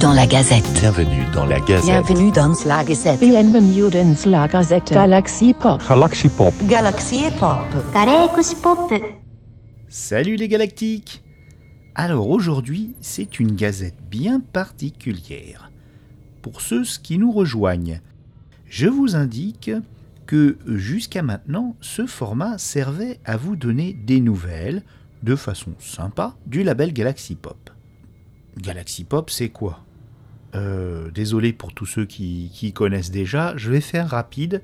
dans la Gazette. Bienvenue dans la Gazette. Bienvenue dans la Gazette. Bienvenue dans la Gazette. Galaxy Pop. Galaxy Pop. Galaxy Pop. Galaxy Pop. Salut les galactiques Alors aujourd'hui, c'est une gazette bien particulière. Pour ceux qui nous rejoignent, je vous indique que jusqu'à maintenant, ce format servait à vous donner des nouvelles, de façon sympa, du label Galaxy Pop. Galaxy Pop, c'est quoi? Euh, Désolé pour tous ceux qui, qui connaissent déjà, je vais faire rapide.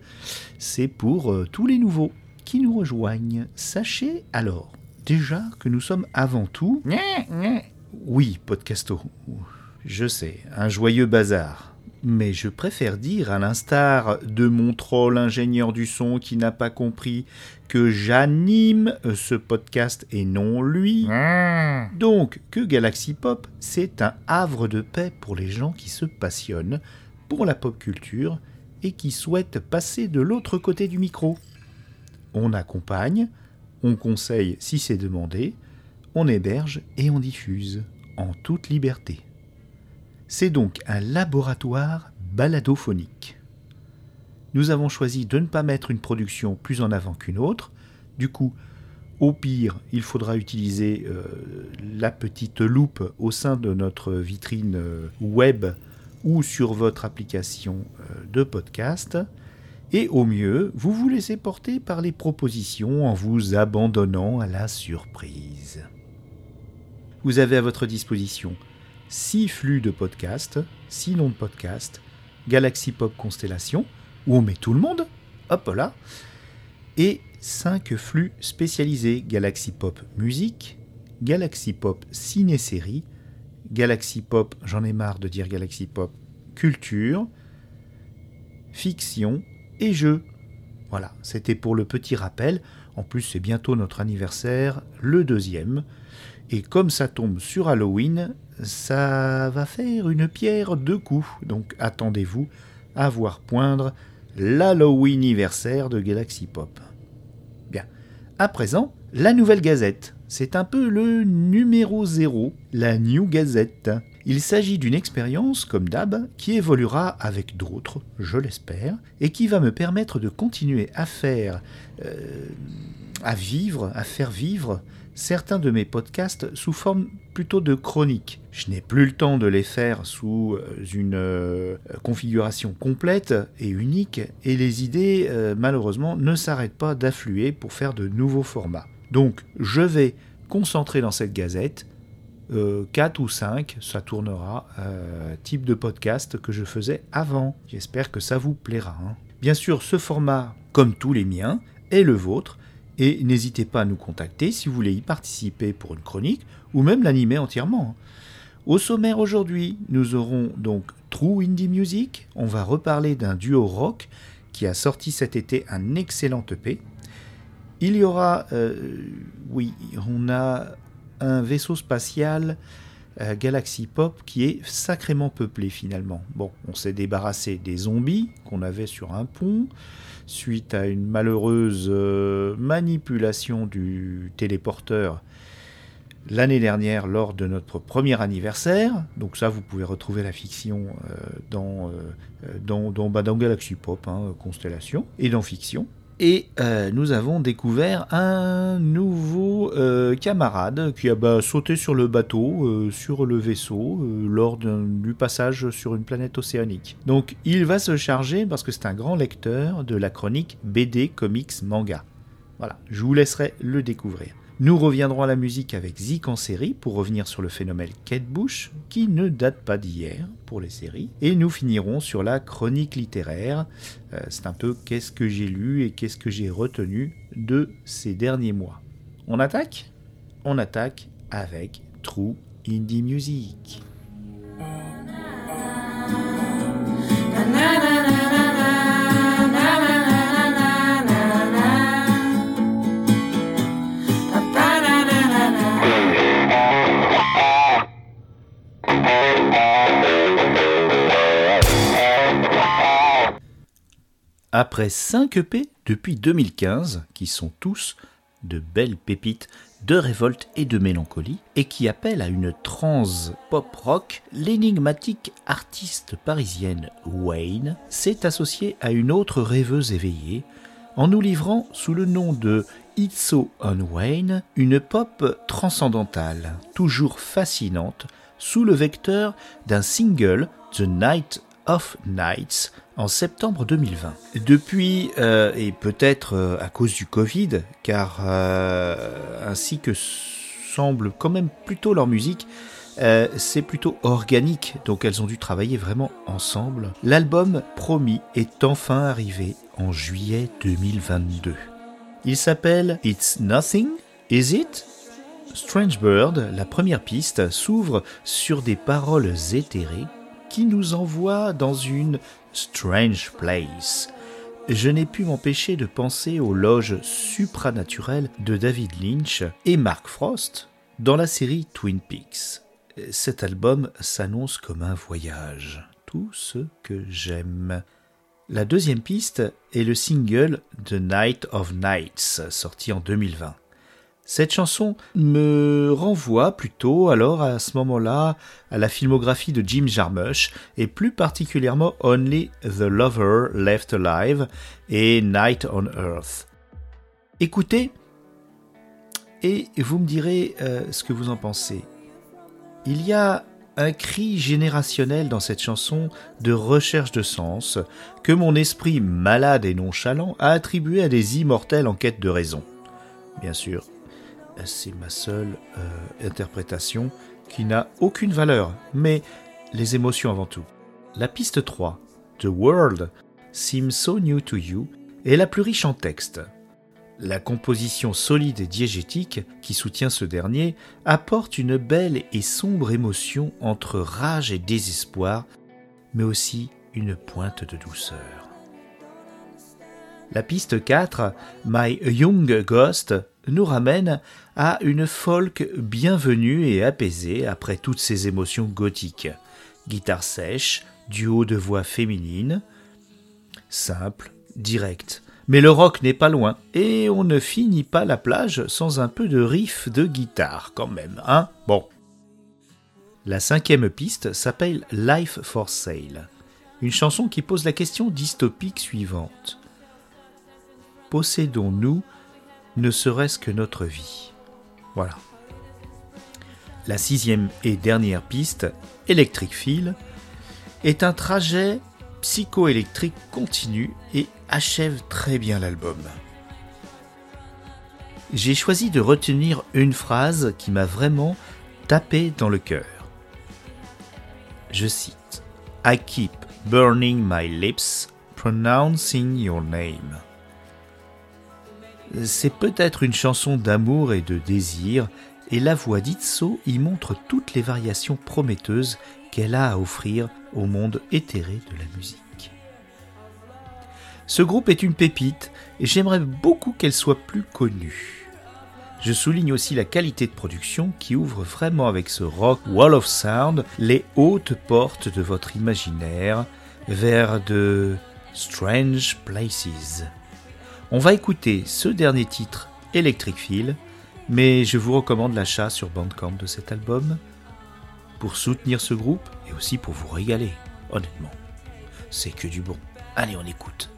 C'est pour euh, tous les nouveaux qui nous rejoignent. Sachez alors déjà que nous sommes avant tout... Oui, Podcasto. Je sais, un joyeux bazar. Mais je préfère dire, à l'instar de mon troll ingénieur du son qui n'a pas compris que j'anime ce podcast et non lui. Donc, que Galaxy Pop, c'est un havre de paix pour les gens qui se passionnent pour la pop culture et qui souhaitent passer de l'autre côté du micro. On accompagne, on conseille si c'est demandé, on héberge et on diffuse en toute liberté. C'est donc un laboratoire baladophonique. Nous avons choisi de ne pas mettre une production plus en avant qu'une autre. Du coup, au pire, il faudra utiliser euh, la petite loupe au sein de notre vitrine euh, web ou sur votre application euh, de podcast. Et au mieux, vous vous laissez porter par les propositions en vous abandonnant à la surprise. Vous avez à votre disposition 6 flux de podcasts, 6 noms de podcasts, Galaxy Pop Constellation, où on met tout le monde, hop là, et 5 flux spécialisés Galaxy Pop Musique, Galaxy Pop Ciné-Série, Galaxy Pop, j'en ai marre de dire Galaxy Pop Culture, Fiction et Jeux. Voilà, c'était pour le petit rappel. En plus, c'est bientôt notre anniversaire, le deuxième. Et comme ça tombe sur Halloween, ça va faire une pierre deux coups. Donc attendez-vous à voir poindre l'Halloween-anniversaire de Galaxy Pop. Bien. À présent, la nouvelle gazette. C'est un peu le numéro 0, la New Gazette. Il s'agit d'une expérience, comme d'hab, qui évoluera avec d'autres, je l'espère, et qui va me permettre de continuer à faire, euh, à vivre, à faire vivre certains de mes podcasts sous forme plutôt de chroniques. Je n'ai plus le temps de les faire sous une euh, configuration complète et unique, et les idées, euh, malheureusement, ne s'arrêtent pas d'affluer pour faire de nouveaux formats. Donc, je vais concentrer dans cette gazette 4 ou 5, ça tournera, euh, type de podcast que je faisais avant. J'espère que ça vous plaira. hein. Bien sûr, ce format, comme tous les miens, est le vôtre, et n'hésitez pas à nous contacter si vous voulez y participer pour une chronique, ou même l'animer entièrement. Au sommaire aujourd'hui, nous aurons donc True Indie Music, on va reparler d'un duo rock qui a sorti cet été un excellent EP. Il y aura, euh, oui, on a un vaisseau spatial euh, Galaxy Pop qui est sacrément peuplé finalement. Bon, on s'est débarrassé des zombies qu'on avait sur un pont suite à une malheureuse euh, manipulation du téléporteur l'année dernière lors de notre premier anniversaire. Donc ça, vous pouvez retrouver la fiction euh, dans, euh, dans, dans, bah, dans Galaxy Pop, hein, Constellation, et dans Fiction. Et euh, nous avons découvert un nouveau euh, camarade qui a bah, sauté sur le bateau, euh, sur le vaisseau, lors du passage sur une planète océanique. Donc il va se charger, parce que c'est un grand lecteur, de la chronique BD, comics, manga. Voilà, je vous laisserai le découvrir. Nous reviendrons à la musique avec Zik en série pour revenir sur le phénomène Kate Bush, qui ne date pas d'hier pour les séries. Et nous finirons sur la chronique littéraire. Euh, C'est un peu qu'est-ce que j'ai lu et qu'est-ce que j'ai retenu de ces derniers mois. On attaque On attaque avec True Indie Music. Après 5 EP depuis 2015, qui sont tous de belles pépites de révolte et de mélancolie, et qui appelle à une transe pop-rock, l'énigmatique artiste parisienne Wayne s'est associée à une autre rêveuse éveillée, en nous livrant sous le nom de Itso on Wayne une pop transcendantale, toujours fascinante, sous le vecteur d'un single, The Night of Nights, en septembre 2020. Depuis, euh, et peut-être euh, à cause du Covid, car euh, ainsi que semble quand même plutôt leur musique, c'est plutôt organique, donc elles ont dû travailler vraiment ensemble. L'album promis est enfin arrivé en juillet 2022. Il s'appelle It's Nothing, Is It? Strange Bird, la première piste, s'ouvre sur des paroles éthérées qui nous envoient dans une Strange Place. Je n'ai pu m'empêcher de penser aux loges supranaturelles de David Lynch et Mark Frost dans la série Twin Peaks. Cet album s'annonce comme un voyage, tout ce que j'aime. La deuxième piste est le single The Night of Nights, sorti en 2020. Cette chanson me renvoie plutôt alors à ce moment-là à la filmographie de Jim Jarmusch et plus particulièrement Only the Lover Left Alive et Night on Earth. Écoutez et vous me direz euh, ce que vous en pensez. Il y a un cri générationnel dans cette chanson de recherche de sens que mon esprit malade et nonchalant a attribué à des immortels en quête de raison. Bien sûr, c'est ma seule euh, interprétation qui n'a aucune valeur, mais les émotions avant tout. La piste 3, The World Seems So New to You, est la plus riche en texte. La composition solide et diégétique qui soutient ce dernier apporte une belle et sombre émotion entre rage et désespoir, mais aussi une pointe de douceur. La piste 4, My Young Ghost, nous ramène à une folk bienvenue et apaisée après toutes ces émotions gothiques. Guitare sèche, duo de voix féminine, simple, direct. Mais le rock n'est pas loin, et on ne finit pas la plage sans un peu de riff de guitare quand même, hein? Bon. La cinquième piste s'appelle Life for Sale, une chanson qui pose la question dystopique suivante. Possédons-nous ne serait-ce que notre vie. Voilà. La sixième et dernière piste, Electric Feel, est un trajet psychoélectrique continu et achève très bien l'album. J'ai choisi de retenir une phrase qui m'a vraiment tapé dans le cœur. Je cite I keep burning my lips pronouncing your name c'est peut-être une chanson d'amour et de désir, et la voix d'Itso y montre toutes les variations prometteuses qu'elle a à offrir au monde éthéré de la musique. Ce groupe est une pépite et j'aimerais beaucoup qu'elle soit plus connue. Je souligne aussi la qualité de production qui ouvre vraiment avec ce rock Wall of Sound les hautes portes de votre imaginaire vers de strange places. On va écouter ce dernier titre, Electric Feel, mais je vous recommande l'achat sur Bandcamp de cet album pour soutenir ce groupe et aussi pour vous régaler, honnêtement. C'est que du bon. Allez, on écoute.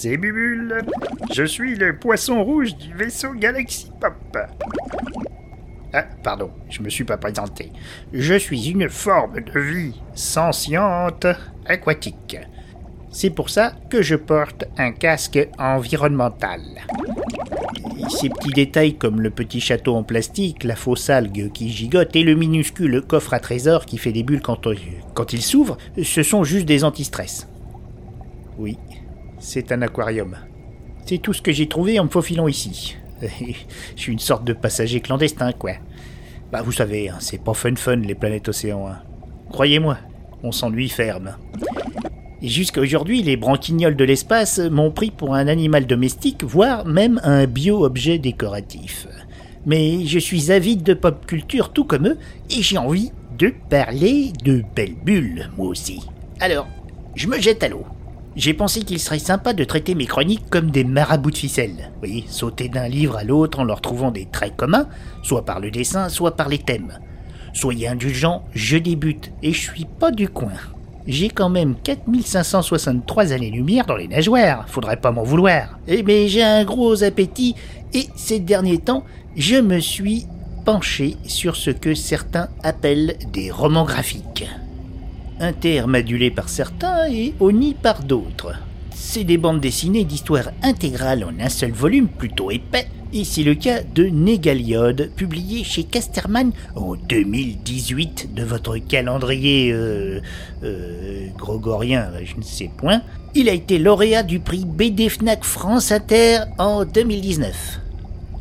C'est Bubule. Je suis le poisson rouge du vaisseau Galaxy Pop. Ah, pardon, je me suis pas présenté. Je suis une forme de vie sentiente aquatique. C'est pour ça que je porte un casque environnemental. Ces petits détails comme le petit château en plastique, la fausse algue qui gigote et le minuscule coffre à trésor qui fait des bulles quand, quand il s'ouvre, ce sont juste des antistress. Oui, c'est un aquarium. C'est tout ce que j'ai trouvé en me faufilant ici. Je suis une sorte de passager clandestin, quoi. Bah, vous savez, hein, c'est pas fun fun les planètes océans. hein. Croyez-moi, on s'ennuie ferme. Et jusqu'à aujourd'hui, les branquignoles de l'espace m'ont pris pour un animal domestique, voire même un bio-objet décoratif. Mais je suis avide de pop culture tout comme eux, et j'ai envie de parler de belles bulles, moi aussi. Alors, je me jette à l'eau. J'ai pensé qu'il serait sympa de traiter mes chroniques comme des marabouts de ficelle. Oui, sauter d'un livre à l'autre en leur trouvant des traits communs, soit par le dessin, soit par les thèmes. Soyez indulgents, je débute et je suis pas du coin. J'ai quand même 4563 années-lumière dans les nageoires, faudrait pas m'en vouloir. Eh mais j'ai un gros appétit et ces derniers temps, je me suis penché sur ce que certains appellent des romans graphiques. Un terme adulé par certains et honni par d'autres. C'est des bandes dessinées d'histoire intégrale en un seul volume plutôt épais, et c'est le cas de Négaliode, publié chez Casterman en 2018 de votre calendrier euh, euh, je ne sais point. Il a été lauréat du prix BD Fnac France Inter en 2019.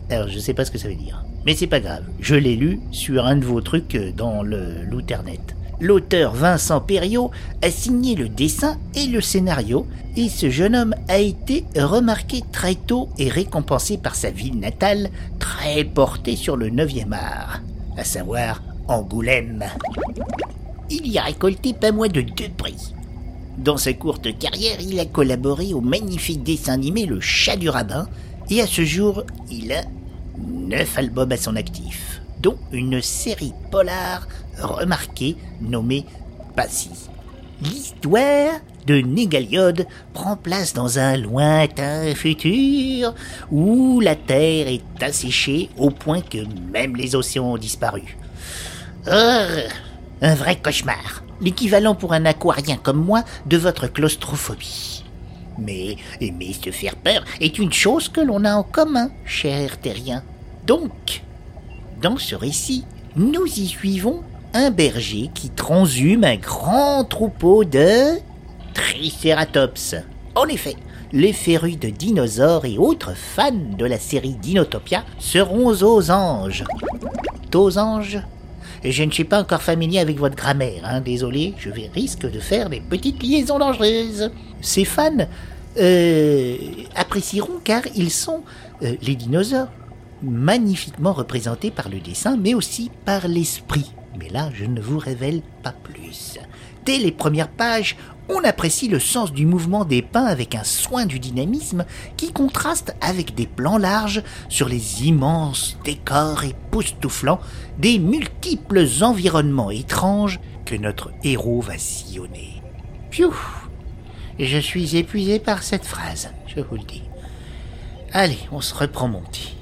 Alors je sais pas ce que ça veut dire, mais c'est pas grave, je l'ai lu sur un de vos trucs euh, dans le l'Outernet. L'auteur Vincent Perriot a signé le dessin et le scénario, et ce jeune homme a été remarqué très tôt et récompensé par sa ville natale, très portée sur le 9e art, à savoir Angoulême. Il y a récolté pas moins de deux prix. Dans sa courte carrière, il a collaboré au magnifique dessin animé Le Chat du Rabbin, et à ce jour, il a neuf albums à son actif, dont une série polar remarquée nommée Passy. L'histoire de Négaliode prend place dans un lointain futur où la Terre est asséchée au point que même les océans ont disparu. Un vrai cauchemar, l'équivalent pour un aquarien comme moi de votre claustrophobie. Mais aimer se faire peur est une chose que l'on a en commun, cher terrien. Donc, dans ce récit, nous y suivons un berger qui transhume un grand troupeau de Triceratops. En effet, les férus de dinosaures et autres fans de la série Dinotopia seront aux anges. Aux anges? Je ne suis pas encore familier avec votre grammaire, hein, désolé, je vais risque de faire des petites liaisons dangereuses. Ces fans euh, apprécieront car ils sont euh, les dinosaures magnifiquement représentés par le dessin, mais aussi par l'esprit. Mais là, je ne vous révèle pas plus. Dès les premières pages, on apprécie le sens du mouvement des pins avec un soin du dynamisme qui contraste avec des plans larges sur les immenses décors époustouflants des multiples environnements étranges que notre héros va sillonner. Piou Je suis épuisé par cette phrase, je vous le dis. Allez, on se reprend mon petit.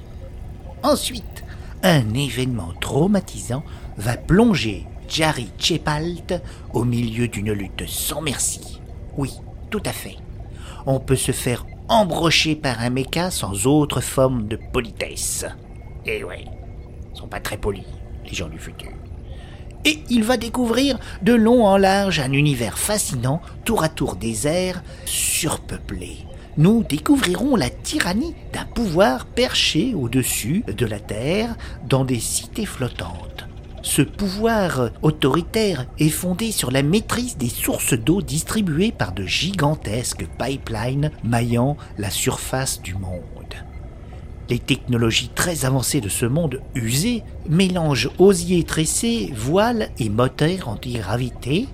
Ensuite, un événement traumatisant va plonger Jari Chepalt au milieu d'une lutte sans merci. Oui, tout à fait. On peut se faire embrocher par un méca sans autre forme de politesse. Et ouais, ils sont pas très polis, les gens du futur. Et il va découvrir de long en large un univers fascinant, tour à tour désert, surpeuplé. Nous découvrirons la tyrannie d'un pouvoir perché au-dessus de la Terre dans des cités flottantes. Ce pouvoir autoritaire est fondé sur la maîtrise des sources d'eau distribuées par de gigantesques pipelines maillant la surface du monde. Les technologies très avancées de ce monde usé mélangent osiers tressés, voiles et moteurs antigravité.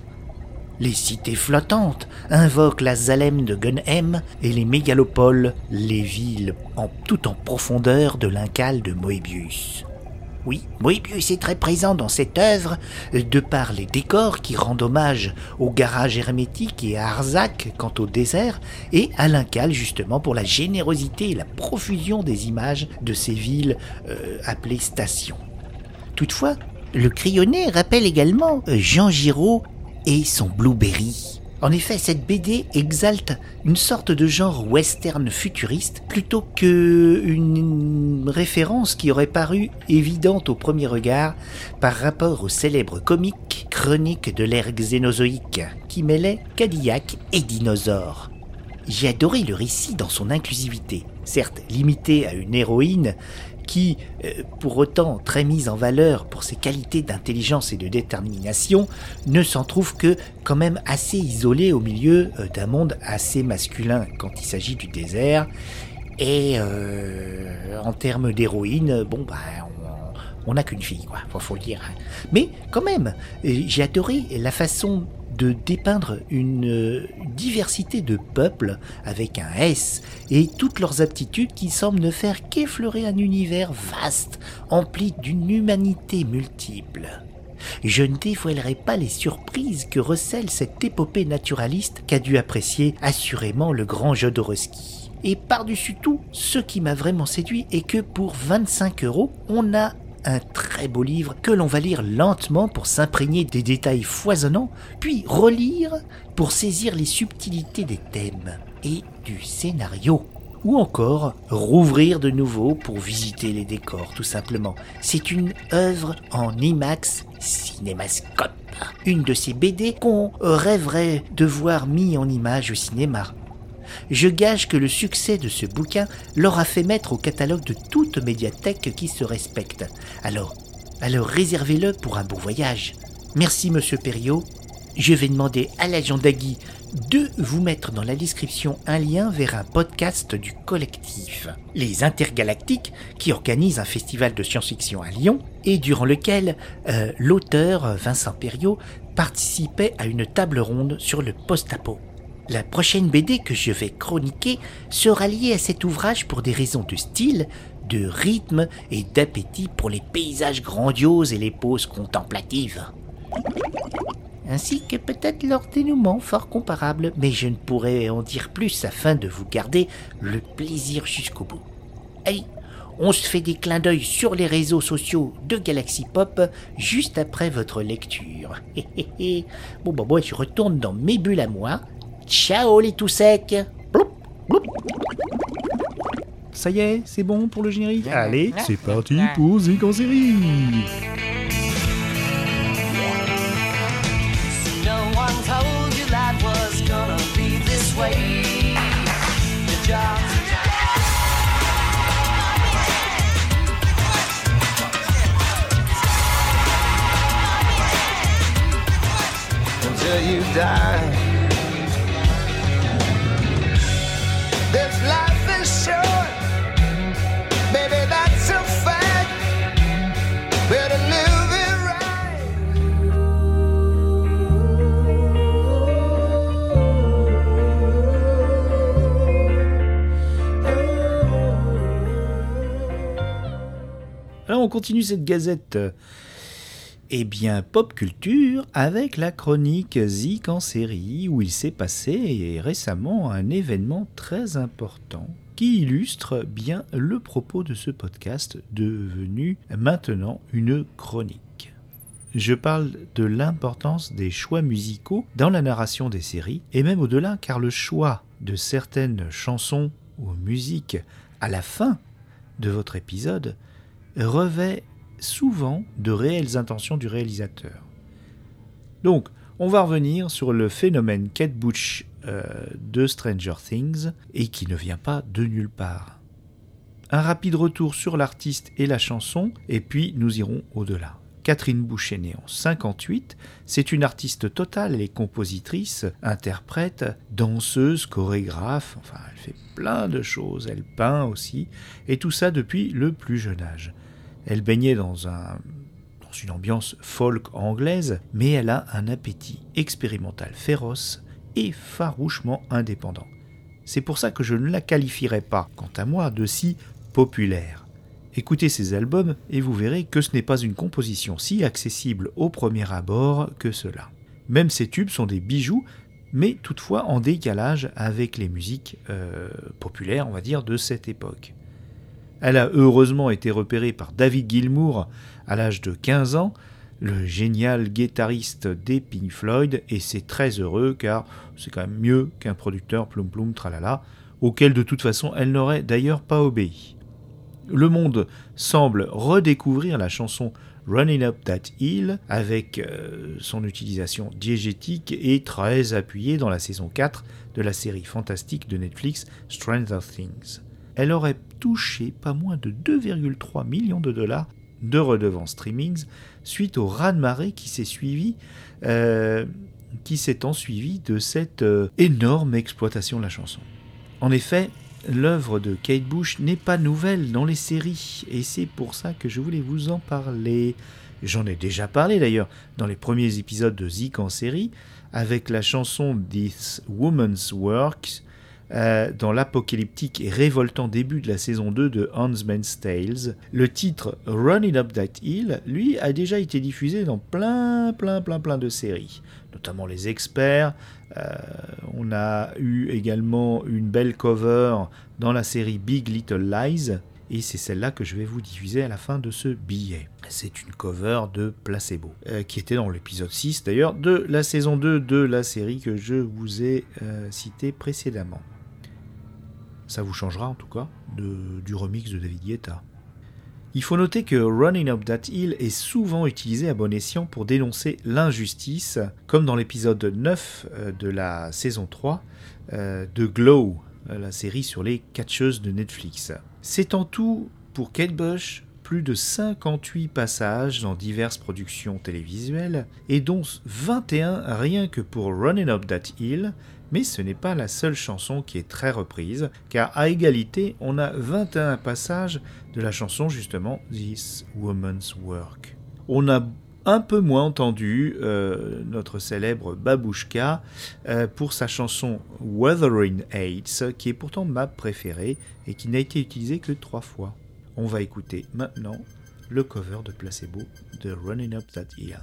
Les cités flottantes invoquent la Zalem de Gunhem et les mégalopoles, les villes en tout en profondeur de l'incal de Moebius. Oui, Moebius est très présent dans cette œuvre, de par les décors qui rendent hommage au garage hermétique et à Arzac quant au désert, et à Lincal justement pour la générosité et la profusion des images de ces villes euh, appelées stations. Toutefois, le crayonné rappelle également euh, Jean Giraud et son Blueberry. En effet, cette BD exalte une sorte de genre western futuriste plutôt que une référence qui aurait paru évidente au premier regard par rapport au célèbre comique Chronique de l'ère xénozoïque qui mêlait Cadillac et dinosaures. J'ai adoré le récit dans son inclusivité, certes limité à une héroïne qui, euh, pour autant très mise en valeur pour ses qualités d'intelligence et de détermination, ne s'en trouve que quand même assez isolée au milieu euh, d'un monde assez masculin quand il s'agit du désert. Et euh, en termes d'héroïne, bon bah on n'a qu'une fille, quoi, faut, faut le dire. hein. Mais quand même, j'ai adoré la façon de dépeindre une euh, diversité de peuples avec un S et toutes leurs aptitudes qui semblent ne faire qu'effleurer un univers vaste, empli d'une humanité multiple. Je ne dévoilerai pas les surprises que recèle cette épopée naturaliste qu'a dû apprécier assurément le grand Jodorowsky. Et par-dessus tout, ce qui m'a vraiment séduit est que pour 25 euros, on a un très beau livre que l'on va lire lentement pour s'imprégner des détails foisonnants, puis relire pour saisir les subtilités des thèmes et du scénario. Ou encore rouvrir de nouveau pour visiter les décors tout simplement. C'est une œuvre en IMAX Cinémascope. Une de ces BD qu'on rêverait de voir mis en image au cinéma. Je gage que le succès de ce bouquin l'aura fait mettre au catalogue de toute médiathèque qui se respecte. Alors, alors réservez-le pour un bon voyage. Merci, monsieur Perriot. Je vais demander à l'agent Dagui de vous mettre dans la description un lien vers un podcast du collectif, Les Intergalactiques, qui organise un festival de science-fiction à Lyon et durant lequel euh, l'auteur Vincent Perriot participait à une table ronde sur le post-apo. La prochaine BD que je vais chroniquer sera liée à cet ouvrage pour des raisons de style, de rythme et d'appétit pour les paysages grandioses et les poses contemplatives. Ainsi que peut-être leur dénouement fort comparable, mais je ne pourrais en dire plus afin de vous garder le plaisir jusqu'au bout. Allez, on se fait des clins d'œil sur les réseaux sociaux de Galaxy Pop juste après votre lecture. bon bah moi je retourne dans mes bulles à moi. Ciao les tout secs. Ça y est, c'est bon pour le générique? Allez, c'est parti pour Zik en série. You on continue cette gazette. Eh bien, pop culture avec la chronique Zik en série où il s'est passé récemment un événement très important qui illustre bien le propos de ce podcast devenu maintenant une chronique. Je parle de l'importance des choix musicaux dans la narration des séries et même au-delà car le choix de certaines chansons ou musiques à la fin de votre épisode revêt souvent de réelles intentions du réalisateur. Donc, on va revenir sur le phénomène Kate Bush euh, de Stranger Things et qui ne vient pas de nulle part. Un rapide retour sur l'artiste et la chanson, et puis nous irons au-delà. Catherine Bush est née en 58, c'est une artiste totale, elle est compositrice, interprète, danseuse, chorégraphe, enfin elle fait plein de choses, elle peint aussi, et tout ça depuis le plus jeune âge. Elle baignait dans, un, dans une ambiance folk anglaise, mais elle a un appétit expérimental féroce et farouchement indépendant. C'est pour ça que je ne la qualifierais pas, quant à moi, de si populaire. Écoutez ces albums et vous verrez que ce n'est pas une composition si accessible au premier abord que cela. Même ces tubes sont des bijoux, mais toutefois en décalage avec les musiques euh, populaires, on va dire, de cette époque. Elle a heureusement été repérée par David Gilmour à l'âge de 15 ans, le génial guitariste des Pink Floyd, et c'est très heureux car c'est quand même mieux qu'un producteur plum plum tralala, auquel de toute façon elle n'aurait d'ailleurs pas obéi. Le monde semble redécouvrir la chanson Running Up That Hill avec euh, son utilisation diégétique et très appuyée dans la saison 4 de la série fantastique de Netflix Stranger Things. Elle aurait touché pas moins de 2,3 millions de dollars de redevances streamings suite au raz-de-marée qui s'est suivi, euh, qui s'est ensuivi de cette euh, énorme exploitation de la chanson. En effet, l'œuvre de Kate Bush n'est pas nouvelle dans les séries, et c'est pour ça que je voulais vous en parler. J'en ai déjà parlé d'ailleurs dans les premiers épisodes de Zik en série, avec la chanson This Woman's Works, euh, dans l'apocalyptique et révoltant début de la saison 2 de Huntsman's Tales. Le titre Running Up That Hill, lui, a déjà été diffusé dans plein, plein, plein, plein de séries, notamment Les Experts. Euh, on a eu également une belle cover dans la série Big Little Lies. Et c'est celle-là que je vais vous diffuser à la fin de ce billet. C'est une cover de Placebo, euh, qui était dans l'épisode 6 d'ailleurs de la saison 2 de la série que je vous ai citée précédemment. Ça vous changera en tout cas de, du remix de David Guetta. Il faut noter que Running Up That Hill est souvent utilisé à bon escient pour dénoncer l'injustice, comme dans l'épisode 9 euh, de la saison 3 euh, de Glow, euh, la série sur les catcheuses de Netflix. C'est en tout, pour Kate Bush, plus de 58 passages dans diverses productions télévisuelles, et dont 21 rien que pour Running Up That Hill, mais ce n'est pas la seule chanson qui est très reprise, car à égalité, on a 21 passages de la chanson justement This Woman's Work. On a un peu moins entendu euh, notre célèbre Babushka euh, pour sa chanson Wuthering Heights, qui est pourtant ma préférée et qui n'a été utilisée que trois fois. On va écouter maintenant le cover de Placebo de Running Up That Hill.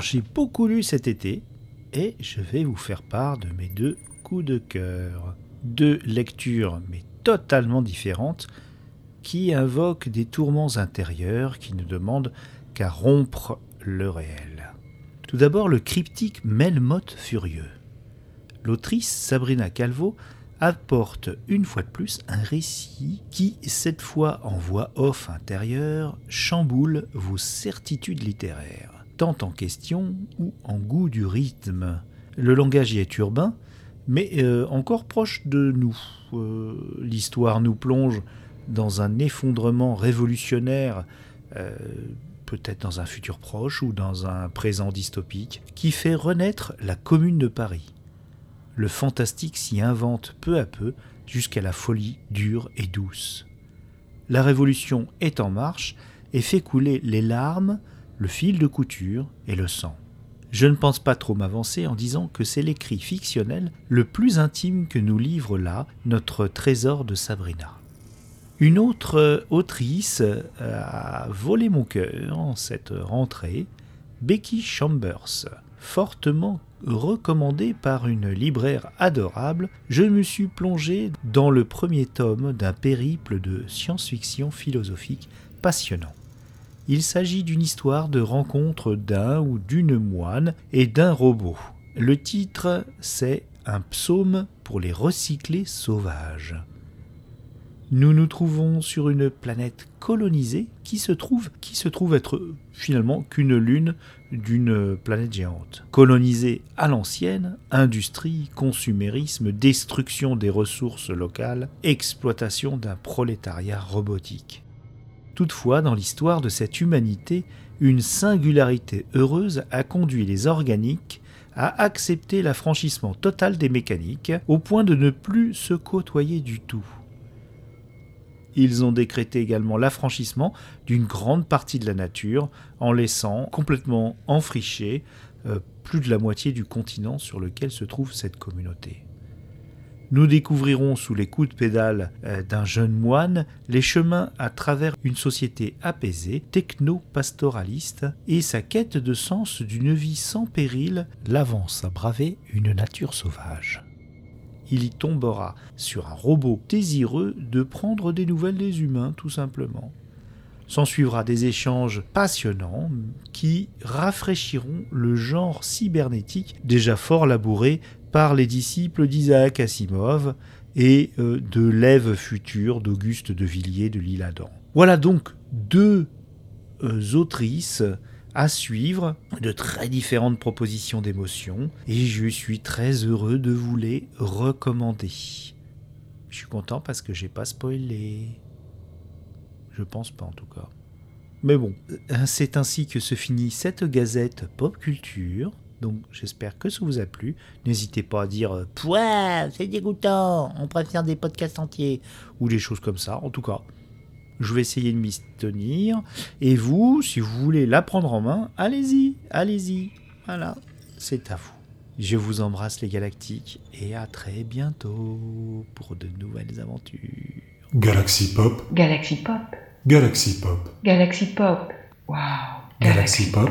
J'ai beaucoup lu cet été et je vais vous faire part de mes deux coups de cœur. Deux lectures mais totalement différentes qui invoquent des tourments intérieurs qui ne demandent qu'à rompre le réel. Tout d'abord le cryptique Melmoth furieux. L'autrice Sabrina Calvo apporte une fois de plus un récit qui, cette fois en voix off intérieure, chamboule vos certitudes littéraires, en question ou en goût du rythme. Le langage y est urbain, mais euh, encore proche de nous. Euh, L'histoire nous plonge dans un effondrement révolutionnaire, euh, peut-être dans un futur proche ou dans un présent dystopique, qui fait renaître la commune de Paris le fantastique s'y invente peu à peu jusqu'à la folie dure et douce. La révolution est en marche et fait couler les larmes, le fil de couture et le sang. Je ne pense pas trop m'avancer en disant que c'est l'écrit fictionnel le plus intime que nous livre là notre trésor de Sabrina. Une autre autrice a volé mon cœur en cette rentrée, Becky Chambers, fortement recommandée par une libraire adorable, je me suis plongé dans le premier tome d'un périple de science-fiction philosophique passionnant. Il s'agit d'une histoire de rencontre d'un ou d'une moine et d'un robot. Le titre, c'est Un psaume pour les recyclés sauvages. Nous nous trouvons sur une planète colonisée qui se trouve, qui se trouve être finalement qu'une lune d'une planète géante. Colonisée à l'ancienne, industrie, consumérisme, destruction des ressources locales, exploitation d'un prolétariat robotique. Toutefois, dans l'histoire de cette humanité, une singularité heureuse a conduit les organiques à accepter l'affranchissement total des mécaniques, au point de ne plus se côtoyer du tout. Ils ont décrété également l'affranchissement d'une grande partie de la nature en laissant complètement enfriché euh, plus de la moitié du continent sur lequel se trouve cette communauté. Nous découvrirons sous les coups de pédale euh, d'un jeune moine les chemins à travers une société apaisée, techno-pastoraliste, et sa quête de sens d'une vie sans péril l'avance à braver une nature sauvage il y tombera sur un robot désireux de prendre des nouvelles des humains, tout simplement. S'en suivra des échanges passionnants qui rafraîchiront le genre cybernétique déjà fort labouré par les disciples d'Isaac Asimov et euh, de l'Ève future d'Auguste de Villiers de l'Île-Adam. Voilà donc deux euh, autrices à suivre de très différentes propositions d'émotions et je suis très heureux de vous les recommander. Je suis content parce que j'ai pas spoilé. Je pense pas en tout cas. Mais bon, euh, c'est ainsi que se finit cette gazette pop culture. Donc j'espère que ça vous a plu. N'hésitez pas à dire euh, Pouah, c'est dégoûtant, on préfère des podcasts entiers ou des choses comme ça. En tout cas, je vais essayer de m'y tenir. Et vous, si vous voulez la prendre en main, allez-y, allez-y. Voilà, c'est à vous. Je vous embrasse les galactiques et à très bientôt pour de nouvelles aventures. Galaxy Pop, Galaxy Pop. Galaxy Pop, Galaxy Pop. Wow. Galaxy Pop.